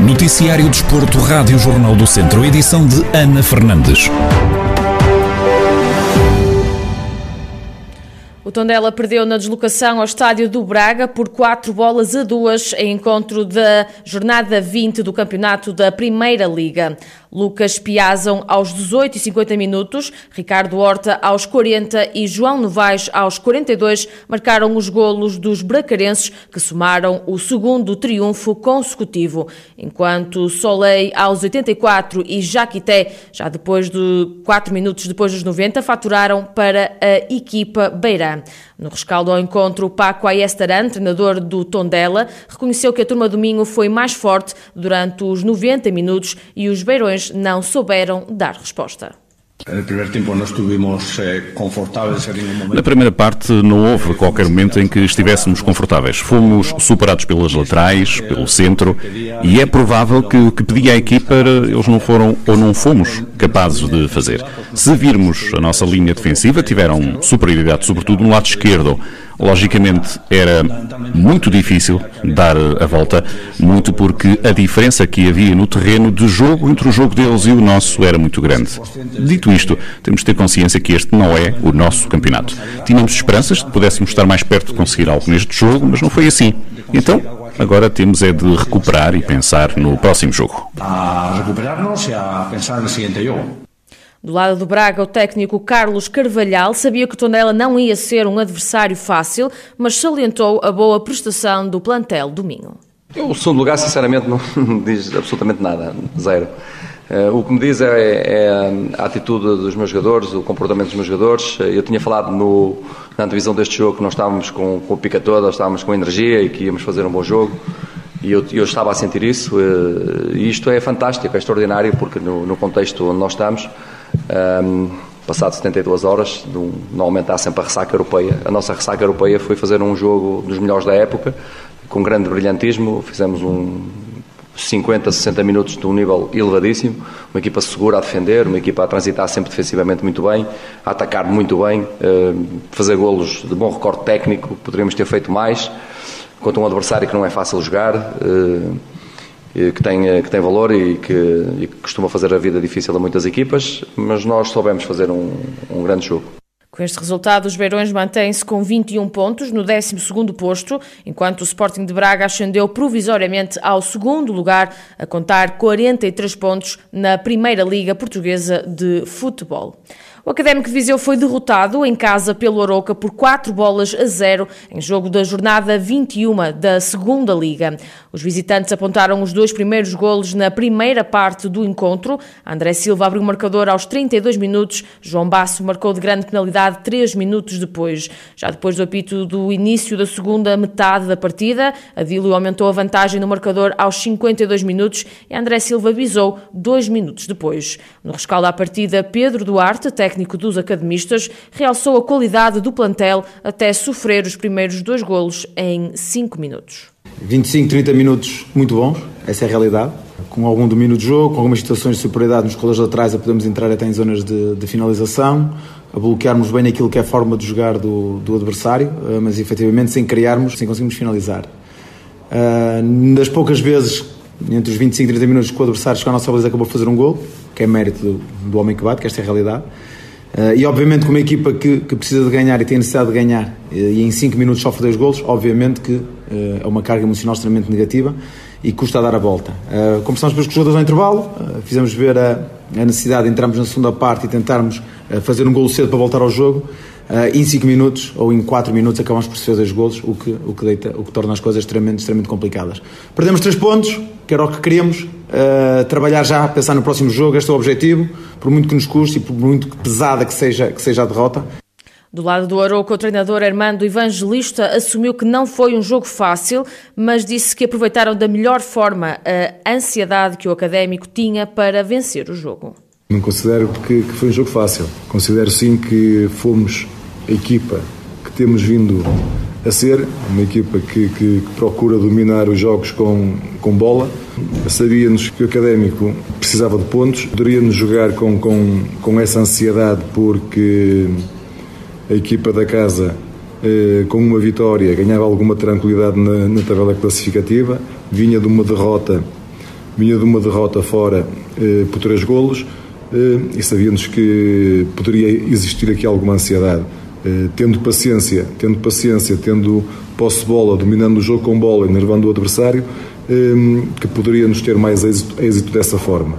Noticiário Desporto, Rádio Jornal do Centro, edição de Ana Fernandes. O Tondela perdeu na deslocação ao estádio do Braga por 4 bolas a 2 em encontro da jornada 20 do campeonato da Primeira Liga. Lucas Piazam aos 18 e 50 minutos, Ricardo Horta aos 40 e João Novaes aos 42 marcaram os golos dos bracarenses que somaram o segundo triunfo consecutivo, enquanto Soleil aos 84 e Jaquité, já depois de 4 minutos depois dos 90, faturaram para a equipa Beirã. No rescaldo ao encontro, Paco Ayestaran, treinador do Tondela, reconheceu que a turma do Minho foi mais forte durante os 90 minutos e os beirões não souberam dar resposta. Momento. Na primeira parte não houve qualquer momento em que estivéssemos confortáveis. Fomos superados pelas laterais, pelo centro e é provável que o que pedia a equipa eles não foram ou não fomos capazes de fazer. Se virmos a nossa linha defensiva, tiveram superioridade, sobretudo no lado esquerdo. Logicamente era muito difícil dar a volta, muito porque a diferença que havia no terreno de jogo entre o jogo deles e o nosso era muito grande. Dito isto, temos de ter consciência que este não é o nosso campeonato. Tínhamos esperanças de que pudéssemos estar mais perto de conseguir algo neste jogo, mas não foi assim. Então, agora temos é de recuperar e pensar no próximo jogo. A recuperarnos e a pensar no seguinte jogo. Do lado do Braga, o técnico Carlos Carvalhal sabia que o Tondela não ia ser um adversário fácil, mas salientou a boa prestação do plantel do Minho. O segundo lugar, sinceramente, não diz absolutamente nada, zero. Uh, o que me diz é, é, a atitude dos meus jogadores, o comportamento dos meus jogadores. Eu tinha falado no, na antevisão deste jogo que nós estávamos com, com o pica toda, estávamos com energia e que íamos fazer um bom jogo. E eu, eu estava a sentir isso. Uh, e isto é fantástico, é extraordinário, porque no, no contexto onde nós estamos, um, passado 72 horas, um, normalmente há sempre a ressaca europeia. A nossa ressaca europeia foi fazer um jogo dos melhores da época, com grande brilhantismo. Fizemos um 50, 60 minutos de um nível elevadíssimo, uma equipa segura a defender, uma equipa a transitar sempre defensivamente muito bem, a atacar muito bem, fazer golos de bom recorde técnico, poderíamos ter feito mais, contra um adversário que não é fácil jogar que tem, que tem valor e que, e que costuma fazer a vida difícil a muitas equipas, mas nós soubemos fazer um, um grande jogo. Com este resultado, os Beirões mantêm-se com 21 pontos no 12º posto, enquanto o Sporting de Braga ascendeu provisoriamente ao segundo lugar, a contar 43 pontos na Primeira Liga Portuguesa de Futebol. O Académico de Viseu foi derrotado em casa pelo Aroca por 4 bolas a 0 em jogo da jornada 21 da Segunda Liga. Os visitantes apontaram os dois primeiros golos na primeira parte do encontro. André Silva abriu o marcador aos 32 minutos, João Basso marcou de grande penalidade 3 minutos depois. Já depois do apito do início da segunda metade da partida, Adílio aumentou a vantagem no marcador aos 52 minutos e André Silva visou 2 minutos depois. No rescaldo à partida, Pedro Duarte, técnico técnico dos academistas, realçou a qualidade do plantel até sofrer os primeiros dois golos em 5 minutos. 25, 30 minutos muito bons, essa é a realidade. Com algum domínio de jogo, com algumas situações de superioridade nos colas laterais, a podemos entrar até em zonas de, de, finalização, a bloquearmos bem aquilo que é a forma de jogar do, do adversário, eh, mas efetivamente sem criarmos, sem conseguirmos finalizar. Uh, das poucas vezes, entre os 25 e 30 minutos que o adversário chegou à nossa baliza acabou de fazer um gol, que é mérito do, do homem que bate, que esta é a realidade. Uh, e obviamente com uma equipa que, que, precisa de ganhar e tem necessidade de ganhar uh, e em 5 minutos sofre dois golos, obviamente que uh, é uma carga emocional extremamente negativa e custa a dar a volta. Uh, conversamos depois com os jogadores ao intervalo, fizemos ver a, a, necessidade de entrarmos na segunda parte e tentarmos fazer um golo cedo para voltar ao jogo. Em 5 minutos ou em 4 minutos acabamos por sofrer dois golos, o que, o que, deita, o que torna as coisas extremamente, extremamente complicadas. Perdemos 3 pontos, que era o que queríamos, uh, trabalhar já, pensar no próximo jogo, este é o objetivo, por muito que nos custe e por muito pesada que seja, que seja a derrota. Do lado do Aroca, o treinador Armando Evangelista assumiu que não foi um jogo fácil, mas disse que aproveitaram da melhor forma a ansiedade que o académico tinha para vencer o jogo. Não considero que, que foi um jogo fácil. Considero sim que fomos equipa que temos vindo a ser, uma equipa que, que, que procura dominar os jogos com, com bola. Sabíamos que o Académico precisava de pontos, poderíamos jogar com, com, com essa ansiedade porque a equipa da casa eh, com uma vitória ganhava alguma tranquilidade na, na, tabela classificativa, vinha de uma derrota, vinha de uma derrota fora eh, por três golos eh, e sabíamos que poderia existir aqui alguma ansiedade. Eh, tendo paciência, tendo paciência, tendo posse de bola, dominando o jogo com bola, enervando o adversário, eh, que poderíamos ter mais êxito, êxito dessa forma.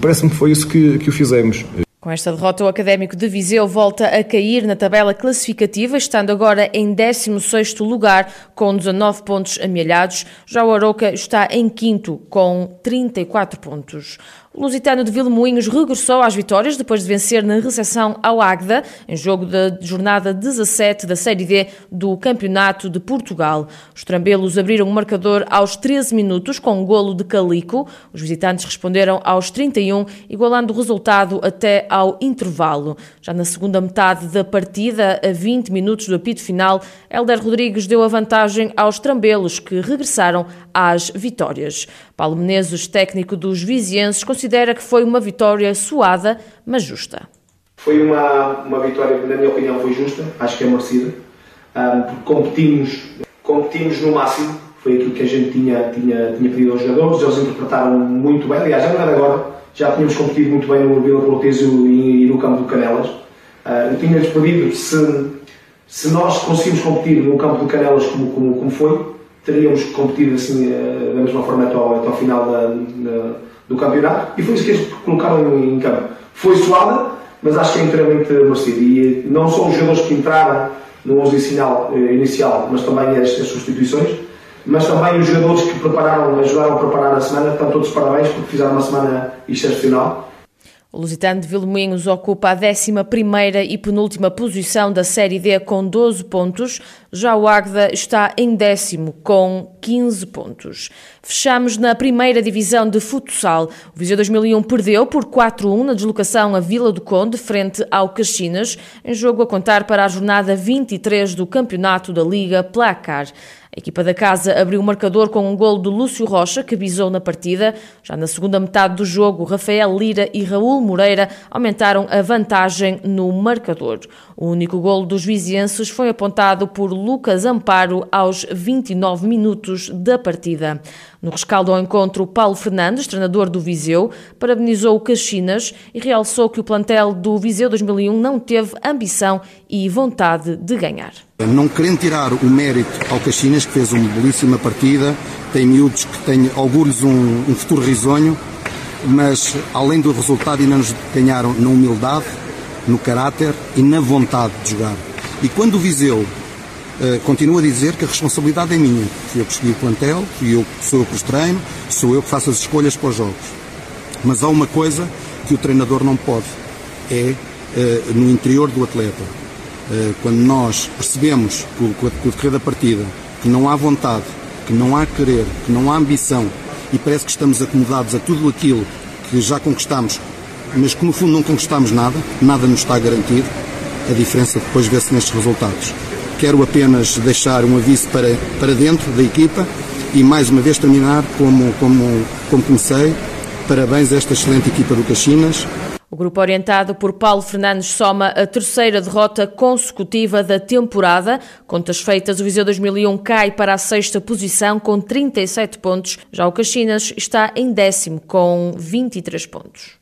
Parece-me que foi isso que, que o fizemos. Com esta derrota, o Académico de Viseu volta a cair na tabela classificativa, estando agora em 16º lugar, com 19 pontos amealhados. Já o Aroca está em quinto, com 34 pontos. O Lusitano de Vilmoinhos regressou às vitórias depois de vencer na recepção ao Águeda, em jogo da jornada 17 da Série D do Campeonato de Portugal. Os trambelos abriram o marcador aos 13 minutos com um golo de Calico. Os visitantes responderam aos 31, igualando o resultado até ao intervalo. Já na segunda metade da partida, a 20 minutos do apito final, Helder Rodrigues deu a vantagem aos trambelos, que regressaram às vitórias. Paulo Menezes, técnico dos vizienses, considera que foi uma vitória suada, mas justa. Foi uma, uma vitória que, na minha opinião, foi justa, acho que é merecida, um, competimos, competimos no máximo, foi aquilo que a gente tinha, tinha, tinha pedido aos jogadores, eles interpretaram muito bem, aliás, já não é agora, já tínhamos competido muito bem no Vila Portesio e, e no campo do Canelas. Uh, eu tinha-lhes pedido se, se nós conseguimos competir no campo do Canelas como, como, como foi, teríamos competido assim eh, da mesma forma até ao, até ao final da, da, do campeonato e foi isso que eles colocaram em, em, campo. Foi suada, mas acho que é inteiramente merecido. E não só os jogadores que entraram no 11 inicial, eh, inicial mas também as, as, substituições, mas também os jogadores que prepararam, ajudaram a preparar a semana, estão todos parabéns porque fizeram uma semana excepcional. O Lusitano de Vilmoinhos ocupa a 11ª e penúltima posição da Série D com 12 pontos, já o Águeda está em décimo com 15 pontos. Fechamos na primeira divisão de futsal. O Viseu 2001 perdeu por 4-1 na deslocação à Vila do Conde, frente ao Caxinas, em jogo a contar para a jornada 23 do Campeonato da Liga Placar. A equipa da casa abriu o marcador com um gol de Lúcio Rocha, que bisou na partida. Já na segunda metade do jogo, Rafael Lira e Raul Moreira aumentaram a vantagem no marcador. O único gol dos vizienses foi apontado por Lucas Amparo aos 29 minutos da partida. No rescaldo ao encontro, Paulo Fernandes, treinador do Viseu, parabenizou o Caxinas e realçou que o plantel do Viseu 2001 não teve ambição e vontade de ganhar. Não querendo tirar o mérito ao Caxinas, que fez uma belíssima partida, tem miúdos que têm, auguro-lhes um, um futuro risonho, mas além do resultado ainda nos ganharam na humildade, no caráter e na vontade de jogar. E quando o Viseu uh, continua a dizer que a responsabilidade é minha, fui eu que escolhi o plantel, fui eu, sou eu que os treino, sou eu que faço as escolhas para os jogos. Mas há uma coisa que o treinador não pode, é uh, no interior do atleta eh, quando nós percebemos com o decorrer da partida que não há vontade, que não há querer, que não há ambição e parece que estamos acomodados a tudo aquilo que já conquistamos, mas que no fundo não conquistamos nada, nada nos está garantido, a diferença depois vê-se nestes resultados. Quero apenas deixar um aviso para, para dentro da equipa e mais uma vez terminar como, como, como comecei. Parabéns a esta excelente equipa do Caxinas, o grupo orientado por Paulo Fernandes soma a terceira derrota consecutiva da temporada. Contas feitas, o Viseu 2001 cai para a sexta posição com 37 pontos. Já o Caxinas está em décimo com 23 pontos.